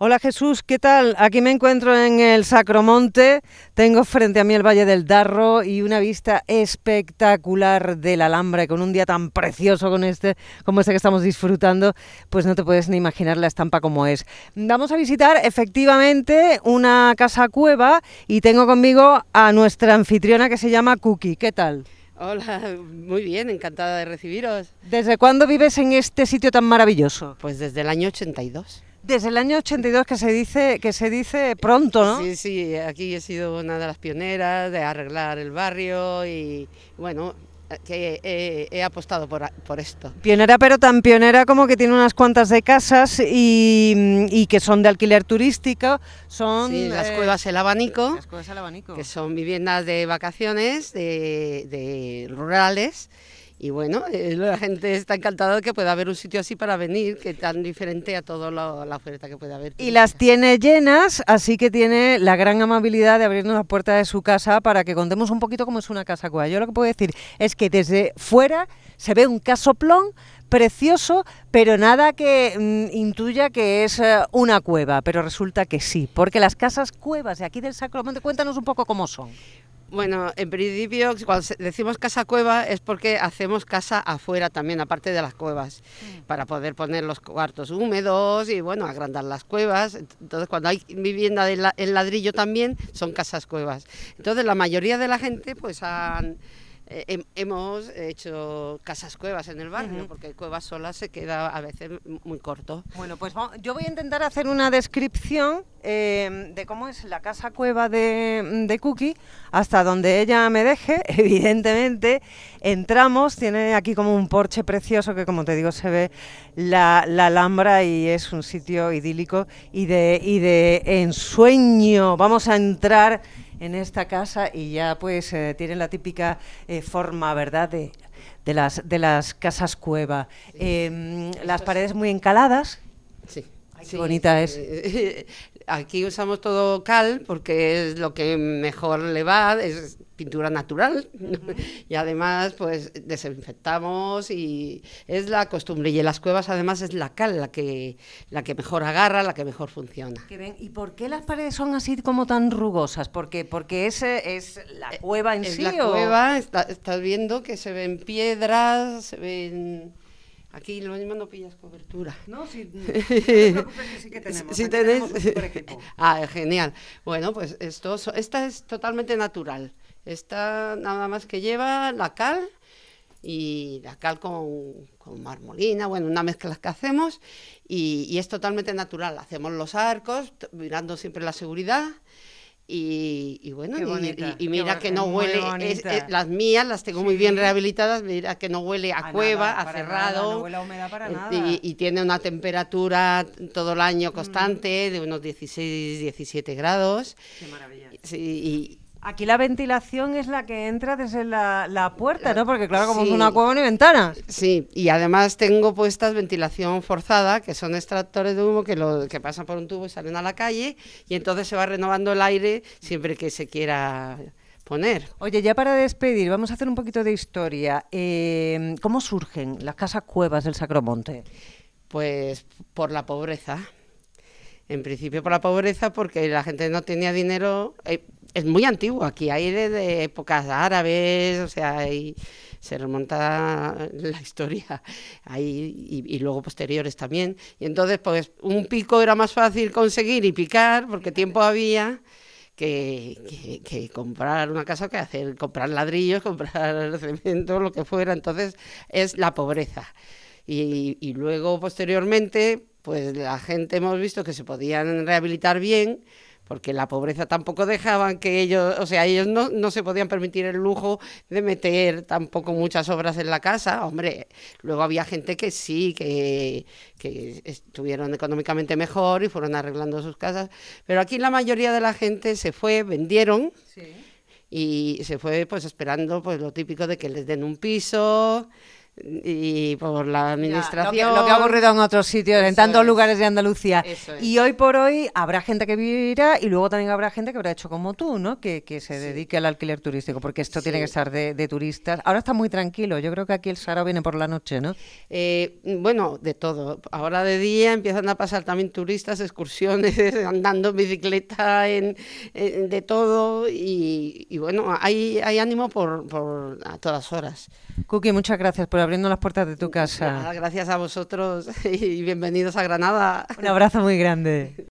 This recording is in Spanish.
Hola Jesús, ¿qué tal? Aquí me encuentro en el Sacromonte, tengo frente a mí el Valle del Darro y una vista espectacular de la Alhambra y con un día tan precioso con este, como este que estamos disfrutando, pues no te puedes ni imaginar la estampa como es. Vamos a visitar efectivamente una casa cueva y tengo conmigo a nuestra anfitriona que se llama Cookie. ¿Qué tal? Hola, muy bien, encantada de recibiros. ¿Desde cuándo vives en este sitio tan maravilloso? Pues desde el año 82. Desde el año 82 que se dice que se dice pronto, ¿no? Sí, sí, aquí he sido una de las pioneras de arreglar el barrio y bueno, que he, apostado por, por, esto. Pionera, pero tan pionera como que tiene unas cuantas de casas y, que son de alquiler turístico. Son sí, las, cuevas el abanico, las cuevas el abanico, que son viviendas de vacaciones de, de rurales y bueno, eh, la gente está encantada de que pueda haber un sitio así para venir, que tan diferente a toda la oferta que puede haber. Y las tiene llenas, así que tiene la gran amabilidad de abrirnos la puerta de su casa para que contemos un poquito cómo es una casa cueva. Yo lo que puedo decir es que desde fuera se ve un casoplón precioso, pero nada que mm, intuya que es eh, una cueva, pero resulta que sí, porque las casas cuevas de aquí del Sacromonte, cuéntanos un poco cómo son. Bueno, en principio, cuando decimos casa cueva es porque hacemos casa afuera también, aparte de las cuevas, mm. para poder poner los cuartos húmedos y, bueno, agrandar las cuevas. Entonces, cuando hay vivienda en ladrillo también, son casas cuevas. Entonces, la mayoría de la gente, pues, han eh, hemos hecho casas cuevas en el barrio, porque cuevas solas se queda a veces muy corto. Bueno, pues yo voy a intentar hacer una descripción em, de cómo es la casa cueva de, de, Cookie, hasta donde ella me deje, evidentemente. Entramos, tiene aquí como un porche precioso que, como te digo, se ve la, la Alhambra y es un sitio idílico y de, y de ensueño. Vamos a entrar en esta casa y ya pues eh, tienen la típica eh, forma, ¿verdad?, de, de, las, de las casas cueva. Em, las paredes muy encaladas. Sí. Qué bonita es. Aquí usamos todo cal porque es lo que mejor le va, es pintura natural y además pues desinfectamos y es la costumbre y en las cuevas además es la cal la que la que mejor agarra, la que mejor funciona. ¿Y por qué las paredes son así como tan rugosas? Porque porque ese es la eh, cueva en sí la cueva, estás viendo que se ven piedras, se ven Aquí lo mismo no pillas cobertura. No, si, no te preocupes que sí que tenemos. Si tenés... ah, genial. Bueno, pues esto, esta es totalmente natural. Esta nada más que lleva la cal y la cal con, con marmolina, bueno, una mezcla que hacemos y, y, es totalmente natural. Hacemos los arcos, mirando siempre la seguridad y, bueno, y, mira que no huele, las mías las tengo muy bien rehabilitadas, mira que no huele a, cueva, a cerrado, Y, tiene una temperatura todo el año constante de unos 16, 17 grados. Qué maravilla. Sí, Aquí la ventilación es la que entra desde la, puerta, ¿no? Porque claro, como es una cueva ni ventana. Sí, y además tengo puestas ventilación forzada, que son extractores de humo que, lo, que pasan por un tubo y salen a la calle, y entonces se va renovando el aire siempre que se quiera poner. Oye, ya para despedir, vamos a hacer un poquito de historia. Eh, ¿Cómo surgen las casas cuevas del Sacromonte? Pues por la pobreza. En principio por la pobreza, porque la gente no tenía dinero. Eh, es muy antiguo, aquí hay de, épocas árabes, o sea, se remonta la historia ahí y, luego posteriores también. Y entonces, pues un pico era más fácil conseguir y picar, porque tiempo había. Que, que, comprar una casa, que hacer, comprar ladrillos, comprar cemento, lo que fuera. Entonces, es la pobreza. Y, y luego, posteriormente, pues la gente hemos visto que se podían rehabilitar bien, porque la pobreza tampoco dejaban que ellos, o sea, ellos no, no, se podían permitir el lujo de meter tampoco muchas obras en la casa. Hombre, luego había gente que sí, que, que estuvieron económicamente mejor y fueron arreglando sus casas, pero aquí la mayoría de la gente se fue, vendieron. Y se fue pues esperando pues lo típico de que les den un piso, y por la administración. lo, que, ha ocurrido en otros sitios, en tantos lugares de Andalucía. Y hoy por hoy habrá gente que vivirá y luego también habrá gente que habrá hecho como tú, ¿no? Que, se dedique al alquiler turístico, porque esto tiene que estar de, turistas. Ahora está muy tranquilo, yo creo que aquí el Sara viene por la noche, ¿no? Eh, bueno, de todo. Ahora de día empiezan a pasar también turistas, excursiones, andando en bicicleta, en, de todo. Y, bueno, hay, hay ánimo por, por a todas horas. Cookie, muchas gracias por abriendo las puertas de tu casa. gracias a vosotros y bienvenidos a Granada. Un abrazo muy grande.